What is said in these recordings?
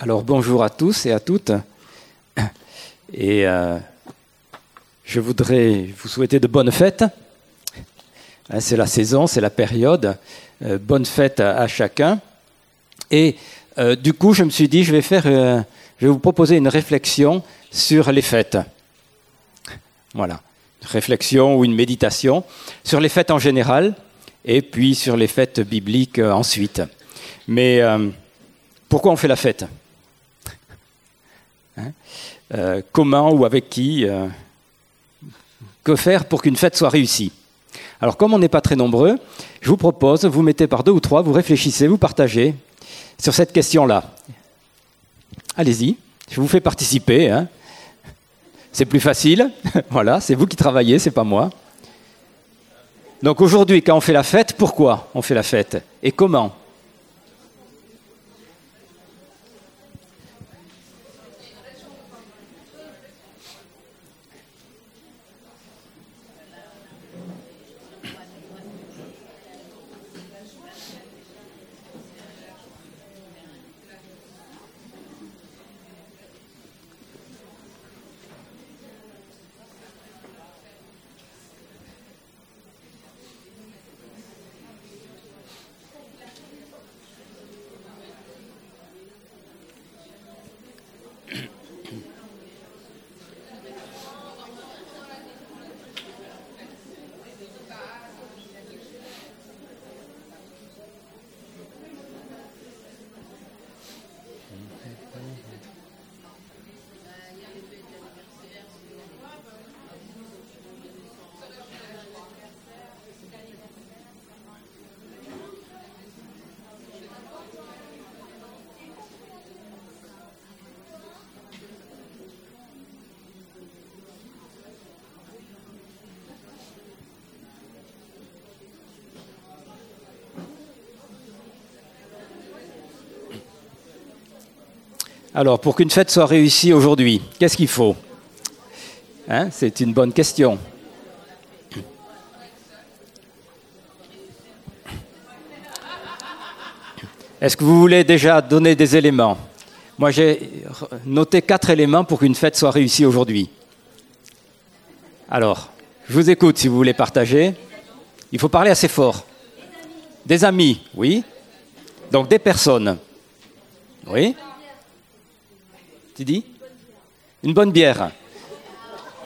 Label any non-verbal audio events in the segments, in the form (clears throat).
Alors bonjour à tous et à toutes. Et euh, je voudrais vous souhaiter de bonnes fêtes. Hein, c'est la saison, c'est la période. Euh, bonne fête à, chacun. Et euh, du coup, je me suis dit, je vais faire, je vais vous proposer une réflexion sur les fêtes. Voilà, une réflexion ou une méditation sur les fêtes en général, et puis sur les fêtes bibliques ensuite. Mais pourquoi on fait la fête? Hein euh, Comment ou avec qui euh, Que faire pour qu'une fête soit réussie Alors, comme on n'est pas très nombreux, je vous propose, vous mettez par deux ou trois, vous réfléchissez, vous partagez sur cette question-là. Allez-y, je vous fais participer. Hein. c'est plus facile. (laughs) voilà, c'est vous qui travaillez, c'est pas moi. Donc aujourd'hui, quand on fait la fête, pourquoi on fait la fête? Et comment? Alors, pour qu'une fête soit réussie aujourd'hui, qu'est-ce qu'il faut? Hein, C'est une bonne question. Est-ce que vous voulez déjà donner des éléments? Moi, j'ai noté quatre éléments pour qu'une fête soit réussie aujourd'hui. Alors, je vous écoute si vous voulez partager. Il faut parler assez fort. Des amis, oui. Donc des personnes. Oui. Tu dis Une bonne bière.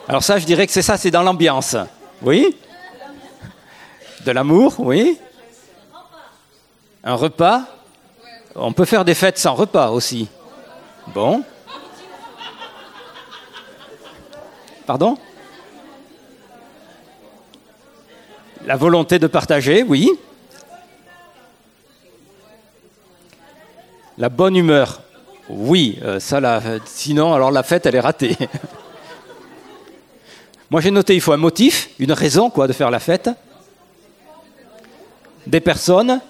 Alors ça, je dirais que c'est ça, c'est dans l'ambiance. Oui De l'amour, oui Un repas On peut faire des fêtes sans repas aussi. Bon Pardon La volonté de partager, oui. La bonne humeur. Oui, euh, ça, sinon, alors la fête, elle est ratée. (laughs) Moi, j'ai noté, il faut un motif, une raison, quoi, de faire la fête. Des personnes,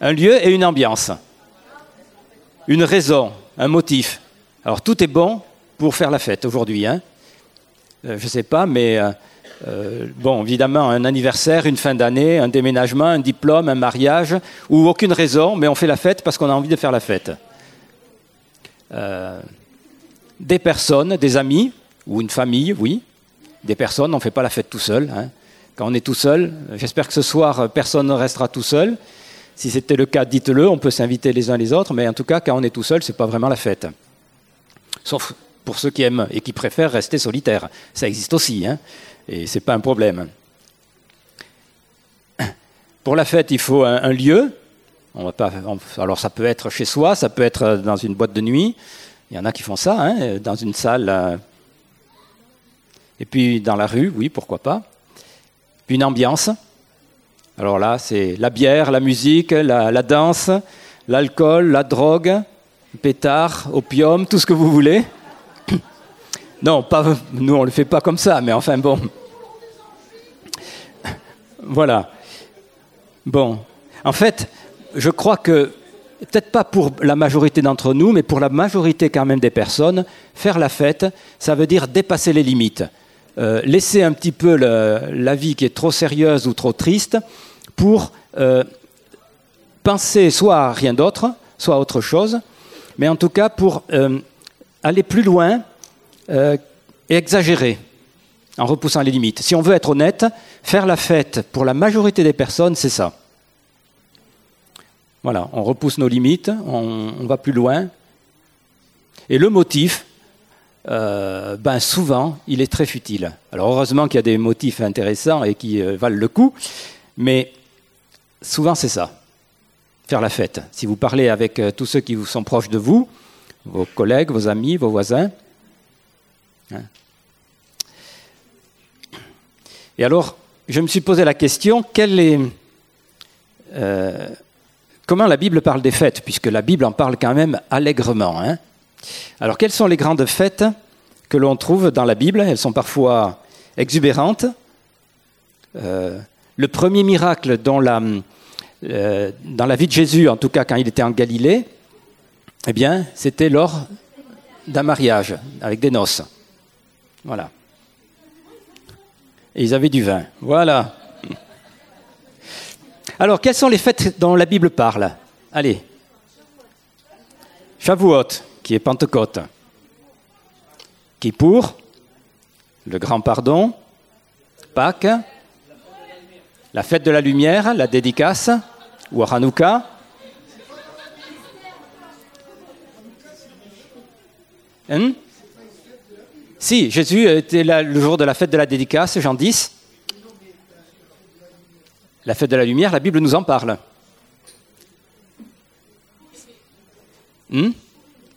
un lieu et une ambiance. Une raison, un motif. Alors, tout est bon pour faire la fête aujourd'hui. Hein. Euh, je ne sais pas, mais euh, bon, évidemment, un anniversaire, une fin d'année, un déménagement, un diplôme, un mariage, ou aucune raison, mais on fait la fête parce qu'on a envie de faire la fête. Euh, des personnes, des amis, ou une famille, oui. Des personnes, on ne fait pas la fête tout seul. Hein. Quand on est tout seul, j'espère que ce soir, personne ne restera tout seul. Si c'était le cas, dites-le, on peut s'inviter les uns les autres, mais en tout cas, quand on est tout seul, ce n'est pas vraiment la fête. Sauf pour ceux qui aiment et qui préfèrent rester solitaires. Ça existe aussi, hein, et ce n'est pas un problème. Pour la fête, il faut un lieu, on va pas, alors ça peut être chez soi, ça peut être dans une boîte de nuit. Il y en a qui font ça, hein, dans une salle. Euh, et puis dans la rue, oui, pourquoi pas. Une ambiance. Alors là, c'est la bière, la musique, la, danse, l'alcool, la drogue, pétard, opium, tout ce que vous voulez. (coughs) Non, pas, nous on ne le fait pas comme ça, mais enfin bon. (coughs) Voilà. Bon. En fait, je crois que, peut-être pas pour la majorité d'entre nous, mais pour la majorité quand même des personnes, faire la fête, ça veut dire dépasser les limites. Euh, laisser un petit peu la vie qui est trop sérieuse ou trop triste pour euh, penser soit à rien d'autre, soit à autre chose, mais en tout cas pour euh, aller plus loin et exagérer en repoussant les limites. Si on veut être honnête, faire la fête pour la majorité des personnes, c'est ça. Voilà, on repousse nos limites, on, va plus loin. Et le motif, euh, ben souvent, il est très futile. Alors heureusement qu'il y a des motifs intéressants et qui euh, valent le coup, mais souvent c'est ça, faire la fête. Si vous parlez avec euh, tous ceux qui vous sont proches de vous, vos collègues, vos amis, vos voisins, hein. et alors, je me suis posé la question, quelle est, comment la Bible parle des fêtes, puisque la Bible en parle quand même allègrement. Hein? Alors, quelles sont les grandes fêtes que l'on trouve dans la Bible? Elles sont parfois exubérantes. Euh, le premier miracle dans la, euh, dans la vie de Jésus, en tout cas quand il était en Galilée, eh bien, c'était lors d'un mariage avec des noces. Voilà. Et ils avaient du vin. Voilà. Alors, quelles sont les fêtes dont la Bible parle? Allez. Shavuot, qui est Pentecôte. Kippour, le grand pardon. Pâques, la fête de la lumière, la dédicace, ou Hanouka. Hein? Si, Jésus était là le jour de la fête de la dédicace, Jean 10 la fête de la lumière, la Bible nous en parle. Hmm?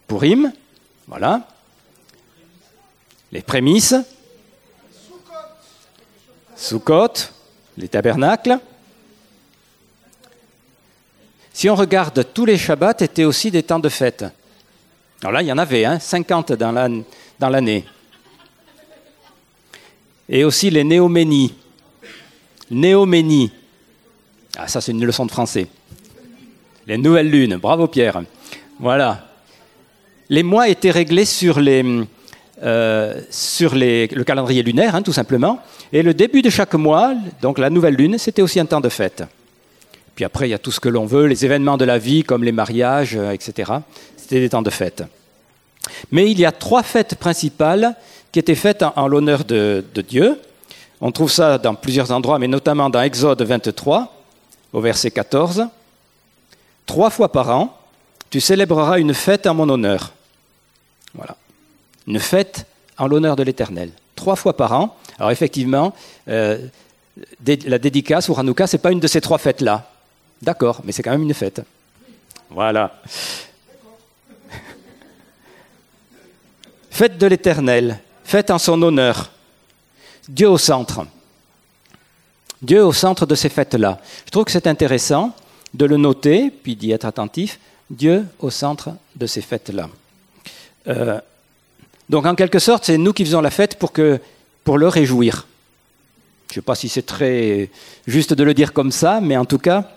Pourim, voilà. Les prémices. Sukkot, les tabernacles. Si on regarde, tous les Shabbats étaient aussi des temps de fête. Alors là, il y en avait, hein, 50 dans l'année. Et aussi les néoménies. Néoménies, ah, ça, c'est une leçon de français. Les nouvelles lunes. Bravo, Pierre. Voilà. Les mois étaient réglés sur, euh, le calendrier lunaire, hein, tout simplement. Et le début de chaque mois, donc la nouvelle lune, c'était aussi un temps de fête. Puis après, il y a tout ce que l'on veut, les événements de la vie, comme les mariages, euh, etc. C'était des temps de fête. Mais il y a trois fêtes principales qui étaient faites en, l'honneur de Dieu. On trouve ça dans plusieurs endroits, mais notamment dans Exode 23 au verset 14, Trois fois par an, tu célébreras une fête en mon honneur. Voilà. Une fête en l'honneur de l'Éternel. Trois fois par an. Alors effectivement, euh, la dédicace ou Hanouka, ce n'est pas une de ces trois fêtes-là. D'accord, mais c'est quand même une fête. Voilà. fête de l'Éternel, fête en son honneur. Dieu au centre. Dieu au centre de ces fêtes-là. Je trouve que c'est intéressant de le noter, puis d'y être attentif. Dieu au centre de ces fêtes-là. Euh, donc en quelque sorte, c'est nous qui faisons la fête pour, que, pour le réjouir. Je ne sais pas si c'est très juste de le dire comme ça, mais en tout cas,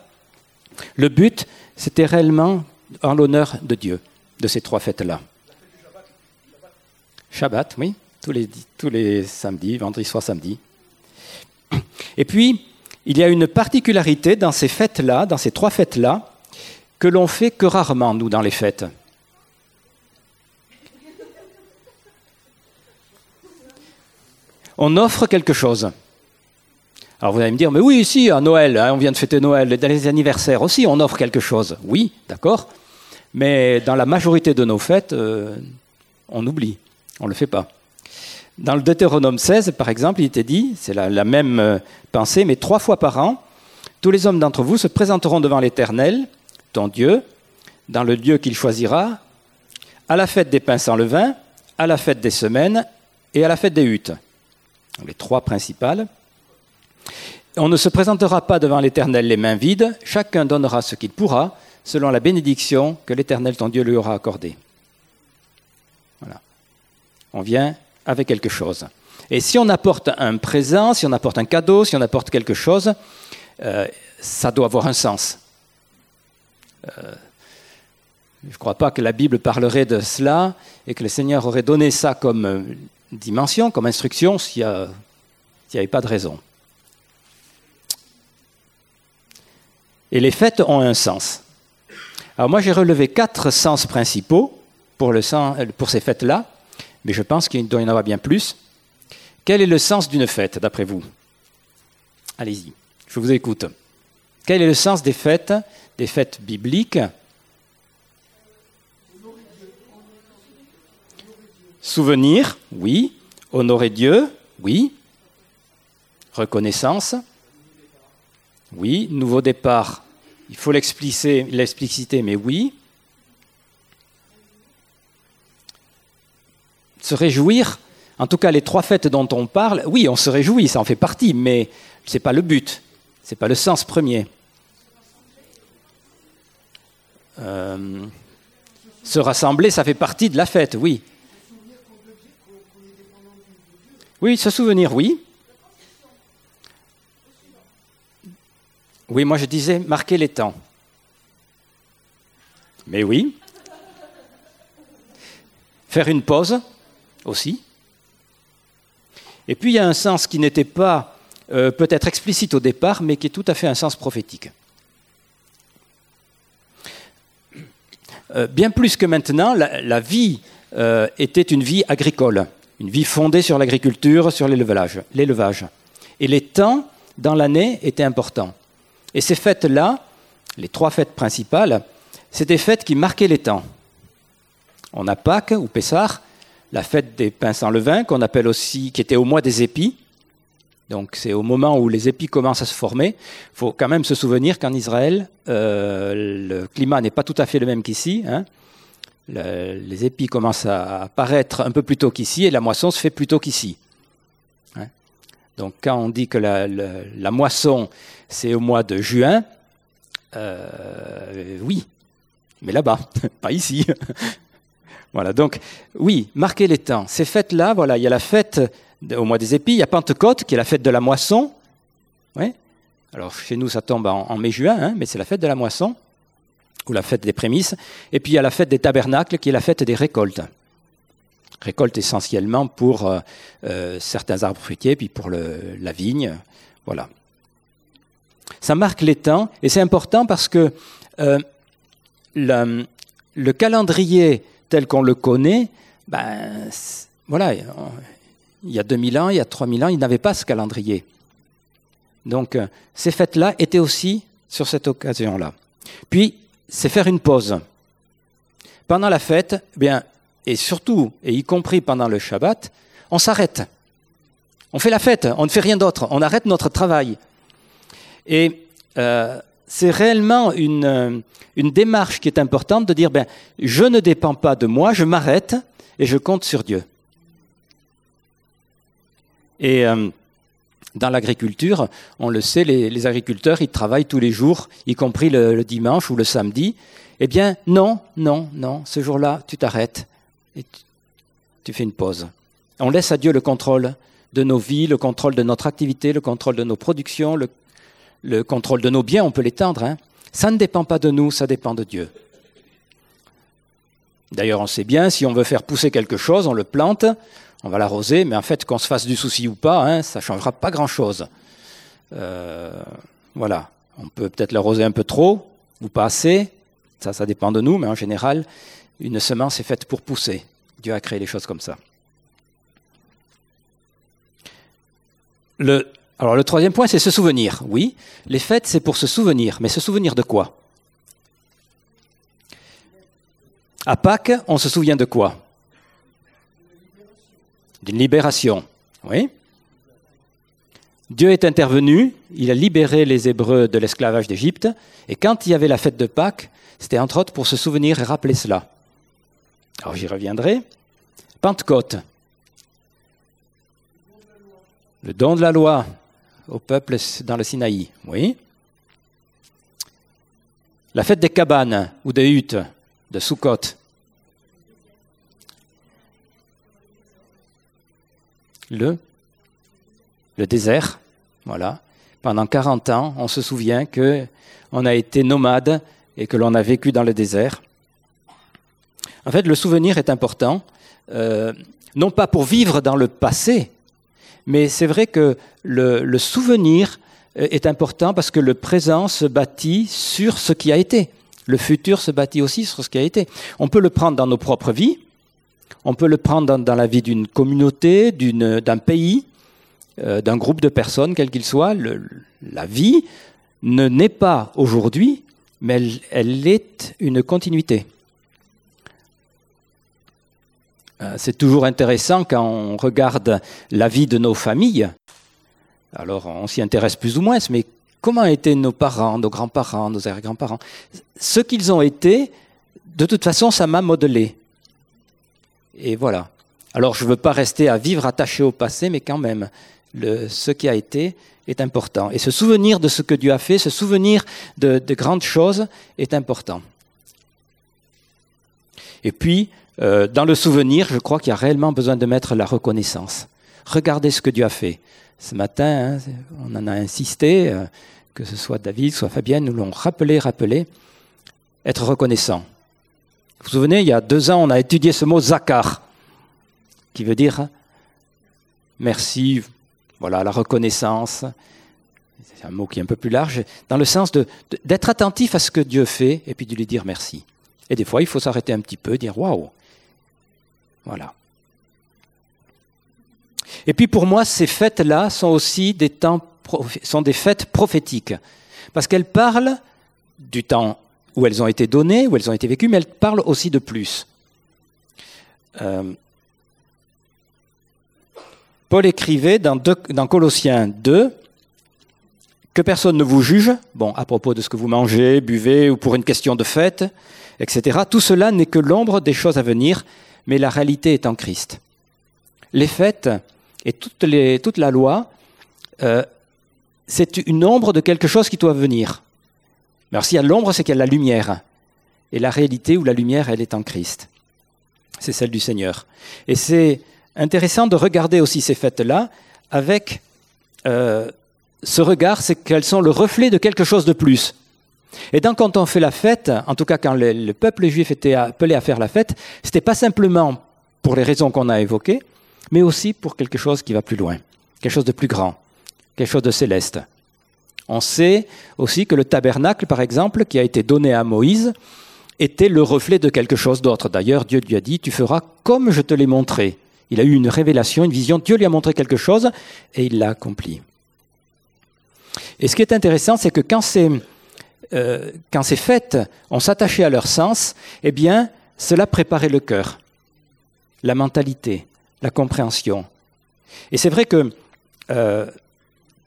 le but, c'était réellement en l'honneur de Dieu, de ces trois fêtes-là. Shabbat, oui, tous les, tous les samedis, vendredi soir, samedi. Et puis, il y a une particularité dans ces fêtes-là, dans ces trois fêtes-là, que l'on fait que rarement, nous, dans les fêtes. On offre quelque chose. Alors vous allez me dire, mais oui, ici, à Noël, hein, on vient de fêter Noël, dans les anniversaires aussi, on offre quelque chose. Oui, d'accord. Mais dans la majorité de nos fêtes, euh, on oublie, on ne le fait pas. Dans le Deutéronome 16, par exemple, il était dit, c'est la, même euh, pensée, mais trois fois par an, tous les hommes d'entre vous se présenteront devant l'Éternel, ton Dieu, dans le lieu qu'il choisira, à la fête des pains sans levain, à la fête des semaines et à la fête des huttes. Les trois principales. On ne se présentera pas devant l'Éternel les mains vides, chacun donnera ce qu'il pourra, selon la bénédiction que l'Éternel ton Dieu lui aura accordée. Voilà. On vient avec quelque chose. Et si on apporte un présent, si on apporte un cadeau, si on apporte quelque chose, euh, ça doit avoir un sens. Euh, je ne crois pas que la Bible parlerait de cela et que le Seigneur aurait donné ça comme euh, dimension, comme instruction, s'il n'y avait pas de raison. Et les fêtes ont un sens. Alors moi j'ai relevé quatre sens principaux pour, ces fêtes-là, mais je pense qu'il doit y en avoir bien plus. Quel est le sens d'une fête, d'après vous? Allez-y, je vous écoute. Quel est le sens des fêtes, des fêtes bibliques? Souvenir, oui. Honorer Dieu, oui. Reconnaissance, oui. Nouveau départ, il faut l'expliciter, mais oui. Se réjouir, en tout cas les trois fêtes dont on parle, oui, on se réjouit, ça en fait partie, mais ce n'est pas le but, ce n'est pas le sens premier. Euh, se rassembler, ça fait partie de la fête, oui. Oui, se souvenir, oui. Oui, moi je disais marquer les temps. Mais oui. Faire une pause aussi. Et puis il y a un sens qui n'était pas euh, peut-être explicite au départ, mais qui est tout à fait un sens prophétique. Euh, bien plus que maintenant, la, vie euh, était une vie agricole une vie fondée sur l'agriculture, sur l'élevage. Et les temps dans l'année étaient importants. Et ces fêtes-là, les trois fêtes principales, c'était des fêtes qui marquaient les temps. On a Pâques ou Pessah, la fête des pains sans levain, qu'on appelle aussi, qui était au mois des épis. Donc c'est au moment où les épis commencent à se former. Il faut quand même se souvenir qu'en Israël, euh, le climat n'est pas tout à fait le même qu'ici. Hein les épis commencent à apparaître un peu plus tôt qu'ici et la moisson se fait plus tôt qu'ici. Hein. Donc quand on dit que la, moisson c'est au mois de juin, euh, oui, mais là-bas, (laughs) pas ici. (laughs) voilà, donc oui, marquez les temps. Ces fêtes-là, voilà, il y a la fête au mois des épis, il y a Pentecôte qui est la fête de la moisson. Alors chez nous ça tombe en, mai-juin, hein, mais c'est la fête de la moisson ou la fête des prémices, et puis il y a la fête des tabernacles qui est la fête des récoltes. Récolte essentiellement pour euh, euh, certains arbres fruitiers, puis pour la vigne, voilà. Ça marque les temps, et c'est important parce que euh, le, calendrier tel qu'on le connaît, ben, voilà, il y a 2000 ans, il y a 3000 ans, il n'avait pas ce calendrier. Donc ces fêtes-là étaient aussi sur cette occasion-là. Puis c'est faire une pause. Pendant la fête, bien, et surtout, et y compris pendant le Shabbat, on s'arrête. On fait la fête, on ne fait rien d'autre, on arrête notre travail. Et euh, c'est réellement une, une, démarche qui est importante de dire, ben, je ne dépends pas de moi, je m'arrête et je compte sur Dieu. Et euh, dans l'agriculture, on le sait, les, agriculteurs, ils travaillent tous les jours, y compris le, dimanche ou le samedi. Eh bien, non, non, non, ce jour-là, tu t'arrêtes et tu, fais une pause. On laisse à Dieu le contrôle de nos vies, le contrôle de notre activité, le contrôle de nos productions, contrôle de nos biens, on peut l'étendre. Hein. Ça ne dépend pas de nous, ça dépend de Dieu. D'ailleurs, on sait bien, si on veut faire pousser quelque chose, on le plante, on va l'arroser, mais en fait, qu'on se fasse du souci ou pas, hein, ça ne changera pas grand-chose. Euh, voilà, on peut peut-être l'arroser un peu trop ou pas assez, ça, ça dépend de nous, mais en général, une semence est faite pour pousser. Dieu a créé les choses comme ça. Le, alors le troisième point, c'est se souvenir. Oui, les fêtes, c'est pour se souvenir, mais se souvenir de quoi? À Pâques, on se souvient de quoi? D'une libération. Oui. Dieu est intervenu, il a libéré les Hébreux de l'esclavage d'Égypte, et quand il y avait la fête de Pâques, c'était entre autres pour se souvenir et rappeler cela. Alors j'y reviendrai. Pentecôte, le don de la loi au peuple dans le Sinaï, oui. La fête des cabanes ou des huttes de Sukkot, le, le désert. Voilà. Pendant 40 ans, on se souvient que on a été nomade et que l'on a vécu dans le désert. En fait, le souvenir est important, euh, non pas pour vivre dans le passé, mais c'est vrai que le, souvenir est important parce que le présent se bâtit sur ce qui a été. Le futur se bâtit aussi sur ce qui a été. On peut le prendre dans nos propres vies, on peut le prendre dans, la vie d'une communauté, d'un pays, euh, d'un groupe de personnes, quel qu'il soit. la vie ne naît pas aujourd'hui, mais elle est une continuité. C'est toujours intéressant quand on regarde la vie de nos familles. Alors on s'y intéresse plus ou moins, mais comment étaient nos parents, nos grands-parents, nos arrière-grands-parents? Ce qu'ils ont été, de toute façon, ça m'a modelé. Et voilà. Alors je ne veux pas rester à vivre attaché au passé, mais quand même, ce qui a été est important. Et se souvenir de ce que Dieu a fait, se souvenir de grandes choses est important. Et puis, euh, dans le souvenir, je crois qu'il y a réellement besoin de mettre la reconnaissance. Regardez ce que Dieu a fait. Ce matin, hein, on en a insisté, euh, que ce soit David, soit Fabienne, nous l'ont rappelé, rappelé, être reconnaissant. Vous vous souvenez, il y a deux ans, on a étudié ce mot zakar, qui veut dire merci, voilà, la reconnaissance. C'est un mot qui est un peu plus large, dans le sens d'être attentif à ce que Dieu fait et puis de lui dire merci. Et des fois, il faut s'arrêter un petit peu, dire waouh, voilà. Et puis pour moi, ces fêtes-là sont aussi des, temps, sont des fêtes prophétiques, parce qu'elles parlent du temps où elles ont été données, où elles ont été vécues, mais elles parlent aussi de plus. Euh, Paul écrivait dans, Colossiens 2 que personne ne vous juge, bon, à propos de ce que vous mangez, buvez ou pour une question de fête, etc. Tout cela n'est que l'ombre des choses à venir, mais la réalité est en Christ. Les fêtes et toute, la loi, euh, c'est une ombre de quelque chose qui doit venir. Mais alors s'il y a l'ombre, c'est qu'il y a la lumière. Et la réalité ou la lumière, elle est en Christ. C'est celle du Seigneur. Et c'est intéressant de regarder aussi ces fêtes-là avec euh, ce regard, c'est qu'elles sont le reflet de quelque chose de plus. Et donc, quand on fait la fête, en tout cas quand le, peuple juif était appelé à faire la fête, ce n'était pas simplement pour les raisons qu'on a évoquées, mais aussi pour quelque chose qui va plus loin, quelque chose de plus grand, quelque chose de céleste. On sait aussi que le tabernacle, par exemple, qui a été donné à Moïse, était le reflet de quelque chose d'autre. D'ailleurs, Dieu lui a dit, tu feras comme je te l'ai montré. Il a eu une révélation, une vision, Dieu lui a montré quelque chose et il l'a accompli. Et ce qui est intéressant, c'est que quand c'est euh, quand ces fêtes ont s'attaché à leur sens, eh bien, cela préparait le cœur, la mentalité, la compréhension. Et c'est vrai que euh,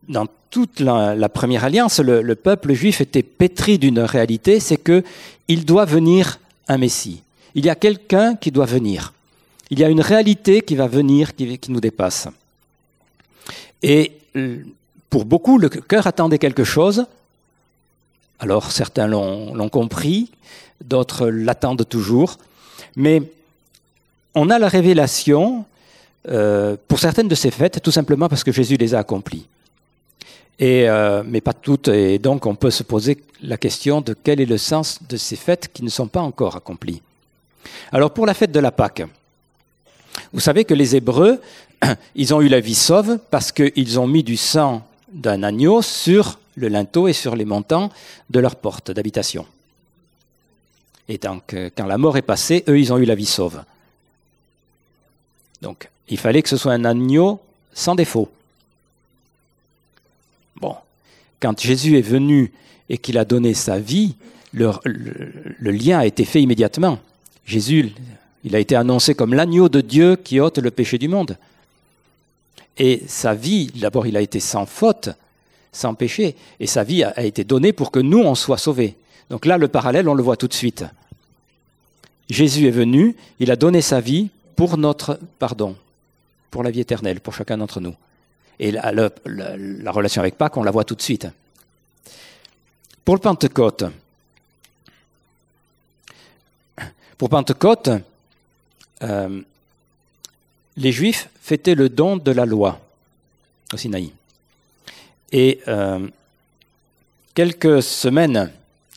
dans toute la, première alliance, le, peuple juif était pétri d'une réalité, c'est qu'il doit venir un Messie. Il y a quelqu'un qui doit venir. Il y a une réalité qui va venir, qui nous dépasse. Et euh, pour beaucoup, le cœur attendait quelque chose, alors certains l'ont compris, d'autres l'attendent toujours, mais on a la révélation euh, pour certaines de ces fêtes, tout simplement parce que Jésus les a accomplies. Euh, mais pas toutes, et donc on peut se poser la question de quel est le sens de ces fêtes qui ne sont pas encore accomplies. Alors pour la fête de la Pâque, vous savez que les Hébreux, (clears throat) ils ont eu la vie sauve parce qu'ils ont mis du sang d'un agneau sur le linteau et sur les montants de leur porte d'habitation. Et donc, quand la mort est passée, eux, ils ont eu la vie sauve. Donc, il fallait que ce soit un agneau sans défaut. Bon, quand Jésus est venu et qu'il a donné sa vie, le, le, lien a été fait immédiatement. Jésus, il a été annoncé comme l'agneau de Dieu qui ôte le péché du monde. Et sa vie, d'abord, il a été sans faute, sans péché. Et sa vie a, été donnée pour que nous, on soit sauvés. Donc là, le parallèle, on le voit tout de suite. Jésus est venu, il a donné sa vie pour notre pardon, pour la vie éternelle, pour chacun d'entre nous. Et la, la, relation avec Pâques, on la voit tout de suite. Pour le Pentecôte, pour Pentecôte, euh, les Juifs fêtaient le don de la loi au Sinaï. Et euh, quelques semaines,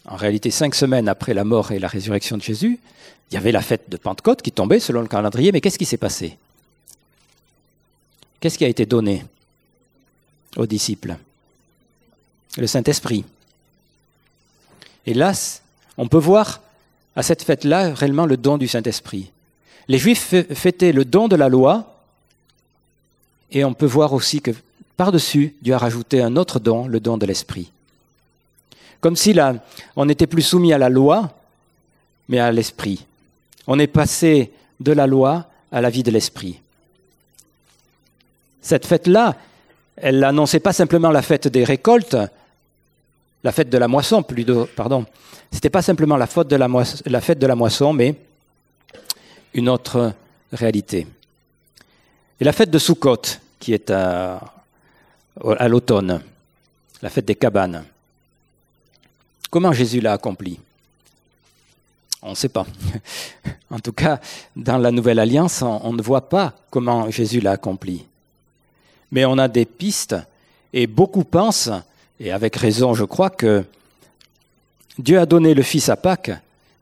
en réalité cinq semaines après la mort et la résurrection de Jésus, il y avait la fête de Pentecôte qui tombait selon le calendrier, mais qu'est-ce qui s'est passé? Qu'est-ce qui a été donné aux disciples? Le Saint-Esprit. Là, on peut voir à cette fête-là réellement le don du Saint-Esprit. Les Juifs fêtaient le don de la loi, et on peut voir aussi que par-dessus, Dieu a rajouté un autre don, le don de l'Esprit. Comme si on n'était plus soumis à la loi, mais à l'Esprit. On est passé de la loi à la vie de l'Esprit. Cette fête-là, elle n'annonçait pas simplement la fête des récoltes, la fête de la moisson, plutôt, pardon. C'était pas simplement la, fête de la, moisson, mais une autre réalité. Et la fête de Sukkot, qui est à, à l'automne, la fête des cabanes. Comment Jésus l'a accompli? On ne sait pas. (laughs) en tout cas, dans la Nouvelle Alliance, on, ne voit pas comment Jésus l'a accompli. Mais on a des pistes, et beaucoup pensent, et avec raison je crois, que Dieu a donné le Fils à Pâques,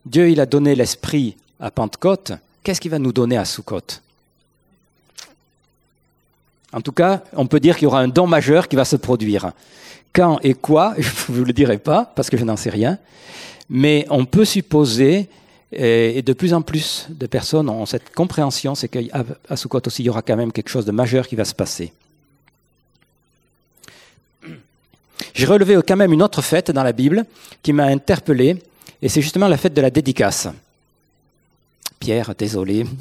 Dieu il a donné l'Esprit à Pentecôte, qu'est-ce qu'il va nous donner à Sukkot En tout cas, on peut dire qu'il y aura un don majeur qui va se produire. Quand et quoi, (laughs) je ne vous le dirai pas, parce que je n'en sais rien, mais on peut supposer, et de plus en plus de personnes ont cette compréhension, c'est qu'à Sukkot aussi, il y aura quand même quelque chose de majeur qui va se passer. (clears throat) J'ai relevé quand même une autre fête dans la Bible qui m'a interpellé, et c'est justement la fête de la dédicace. Pierre, désolé. (laughs)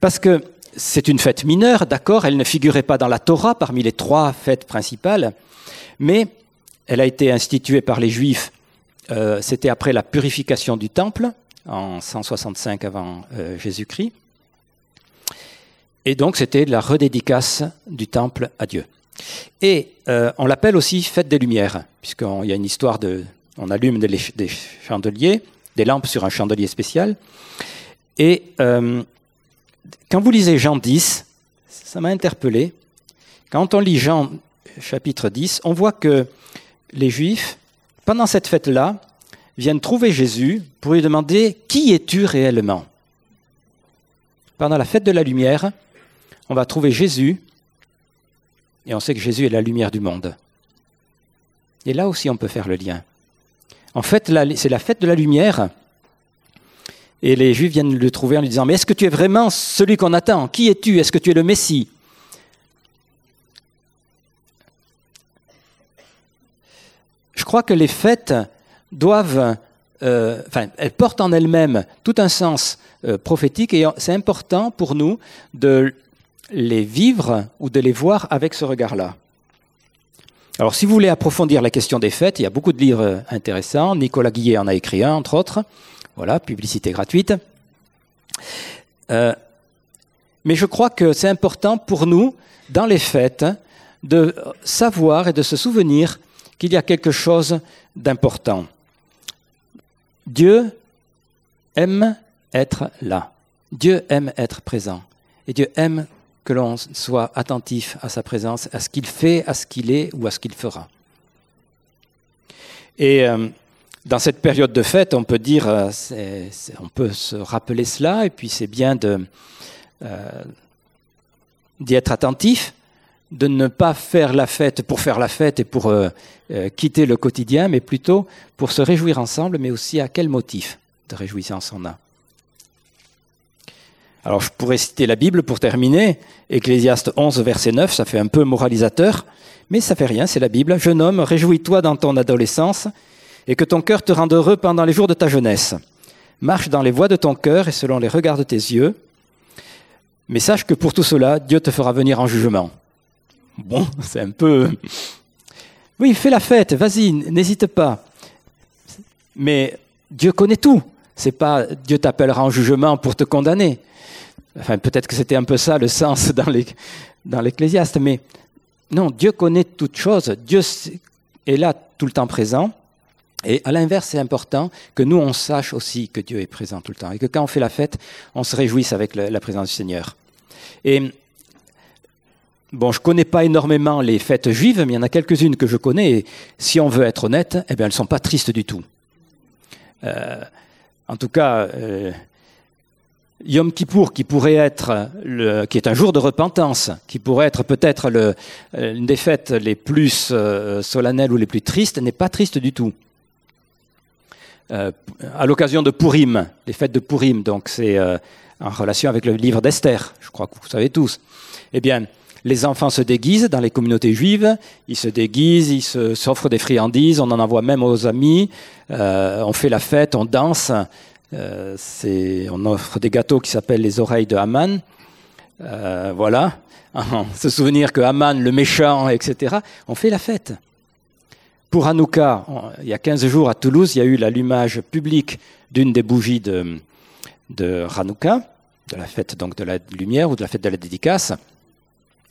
Parce que c'est une fête mineure, d'accord, elle ne figurait pas dans la Torah parmi les trois fêtes principales, mais elle a été instituée par les Juifs, euh, c'était après la purification du temple, en 165 avant euh, Jésus-Christ, et donc c'était la redédicace du temple à Dieu. Et euh, on l'appelle aussi fête des Lumières, puisqu'il y a une histoire de... On allume des, chandeliers, des lampes sur un chandelier spécial, et quand vous lisez Jean 10, ça m'a interpellé. Quand on lit Jean chapitre 10, on voit que les Juifs, pendant cette fête-là, viennent trouver Jésus pour lui demander Qui es-tu réellement? Pendant la fête de la lumière, on va trouver Jésus, et on sait que Jésus est la lumière du monde. Et là aussi, on peut faire le lien. En fait, c'est la fête de la lumière et les Juifs viennent le trouver en lui disant, mais est-ce que tu es vraiment celui qu'on attend? Qui es-tu? Est-ce que tu es le Messie? Je crois que les fêtes doivent, euh, enfin, elles portent en elles-mêmes tout un sens euh, prophétique et c'est important pour nous de les vivre ou de les voir avec ce regard-là. Alors, si vous voulez approfondir la question des fêtes, il y a beaucoup de livres intéressants. Nicolas Guillet en a écrit un, entre autres. Voilà, publicité gratuite. Euh, mais je crois que c'est important pour nous, dans les fêtes, de savoir et de se souvenir qu'il y a quelque chose d'important. Dieu aime être là. Dieu aime être présent. Et Dieu aime que l'on soit attentif à sa présence, à ce qu'il fait, à ce qu'il est ou à ce qu'il fera. Et euh, dans cette période de fête, on peut dire, euh, on peut se rappeler cela, et puis c'est bien euh, d'y être attentif, de ne pas faire la fête pour faire la fête et pour euh, quitter le quotidien, mais plutôt pour se réjouir ensemble, mais aussi à quel motif de réjouissance on a. Alors je pourrais citer la Bible pour terminer, Ecclésiaste 11, verset 9, ça fait un peu moralisateur, mais ça fait rien, c'est la Bible. Jeune homme, réjouis-toi dans ton adolescence, et que ton cœur te rende heureux pendant les jours de ta jeunesse. Marche dans les voies de ton cœur et selon les regards de tes yeux, mais sache que pour tout cela, Dieu te fera venir en jugement. Bon, (laughs) c'est un peu... Oui, fais la fête, vas-y, n'hésite pas. Mais Dieu connaît tout. C'est pas Dieu t'appellera en jugement pour te condamner. Enfin, peut-être que c'était un peu ça le (laughs) sens dans l'Ecclésiaste, mais non, Dieu connaît toutes choses. Dieu est là tout le temps présent. Et à l'inverse, c'est important que nous, on sache aussi que Dieu est présent tout le temps et que quand on fait la fête, on se réjouisse avec la présence du Seigneur. Et bon, je connais pas énormément les fêtes juives, mais il y en a quelques-unes que je connais. Et si on veut être honnête, eh bien, elles sont pas tristes du tout. Euh, en tout cas, euh, Yom Kippour, qui pourrait être, le, qui est un jour de repentance, qui pourrait être peut-être le, une des fêtes les plus euh, solennelles ou les plus tristes, n'est pas triste du tout. À l'occasion de Purim, les fêtes de Purim. Donc c'est en relation avec le livre d'Esther, je crois que vous savez tous. Eh bien, les enfants se déguisent dans les communautés juives, ils se déguisent, ils s'offrent des friandises, on en envoie même aux amis, euh, on fait la fête, on danse, euh, on offre des gâteaux qui s'appellent les oreilles de Haman. Euh, voilà, (laughs) se souvenir que Haman, le méchant, etc., on fait la fête. Pour Hanouka, il y a 15 jours à Toulouse, il y a eu l'allumage public d'une des bougies de, de Hanouka, de la fête donc de la lumière ou de la fête de la dédicace.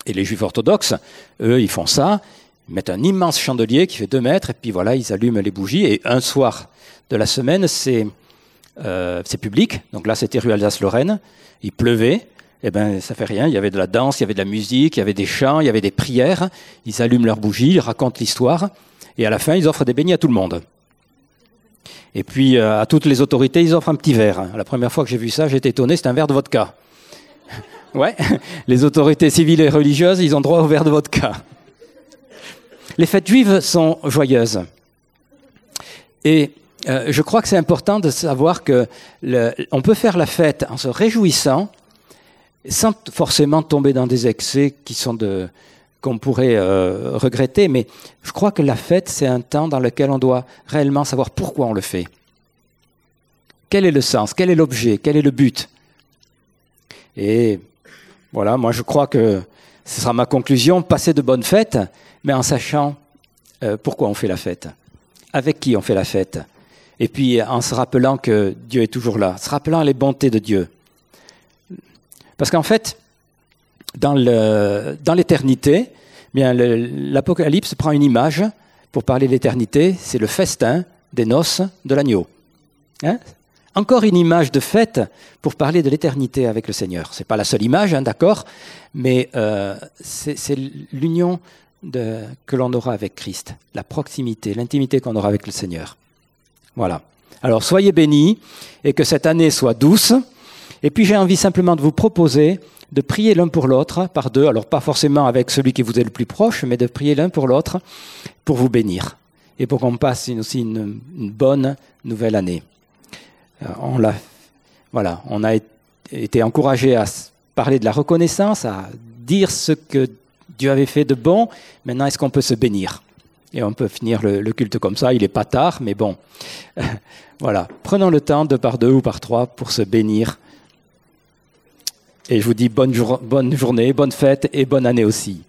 Et les juifs orthodoxes, eux, ils font ça, ils mettent un immense chandelier qui fait deux mètres, et puis voilà, ils allument les bougies. Et un soir de la semaine, c'est euh, public. Donc là, c'était rue Alsace-Lorraine. Il pleuvait. Eh ben, ça fait rien. Il y avait de la danse, il y avait de la musique, il y avait des chants, il y avait des prières. Ils allument leurs bougies, ils racontent l'histoire. Et à la fin, ils offrent des beignets à tout le monde. Et puis, euh, à toutes les autorités, ils offrent un petit verre. La première fois que j'ai vu ça, j'étais étonné, c'est un verre de vodka. (laughs) ouais, (laughs) les autorités civiles et religieuses, ils ont droit au verre de vodka. Les fêtes juives sont joyeuses. Et euh, je crois que c'est important de savoir que on peut faire la fête en se réjouissant, sans forcément tomber dans des excès qui sont de, qu'on pourrait euh, regretter, mais je crois que la fête, c'est un temps dans lequel on doit réellement savoir pourquoi on le fait. Quel est le sens? Quel est l'objet? Quel est le but? Et voilà, moi je crois que ce sera ma conclusion, passer de bonnes fêtes, mais en sachant euh, pourquoi on fait la fête, avec qui on fait la fête, et puis en se rappelant que Dieu est toujours là, se rappelant les bontés de Dieu. Parce qu'en fait, dans l'éternité, bien l'Apocalypse prend une image pour parler de l'éternité, c'est le festin des noces de l'agneau. Hein? Encore une image de fête pour parler de l'éternité avec le Seigneur. Ce n'est pas la seule image, hein, d'accord, mais euh, c'est l'union que l'on aura avec Christ, la proximité, l'intimité qu'on aura avec le Seigneur. Voilà. Alors soyez bénis et que cette année soit douce. Et puis j'ai envie simplement de vous proposer de prier l'un pour l'autre, par deux, alors pas forcément avec celui qui vous est le plus proche, mais de prier l'un pour l'autre pour vous bénir et pour qu'on passe aussi une, bonne nouvelle année. Euh, on, a, été encouragé à parler de la reconnaissance, à dire ce que Dieu avait fait de bon. Maintenant, est-ce qu'on peut se bénir? Et on peut finir le, le culte comme ça. Il n'est pas tard, mais bon. (laughs) voilà. Prenons le temps de par deux ou par trois pour se bénir et je vous dis bonne, bonne journée, bonne fête et bonne année aussi.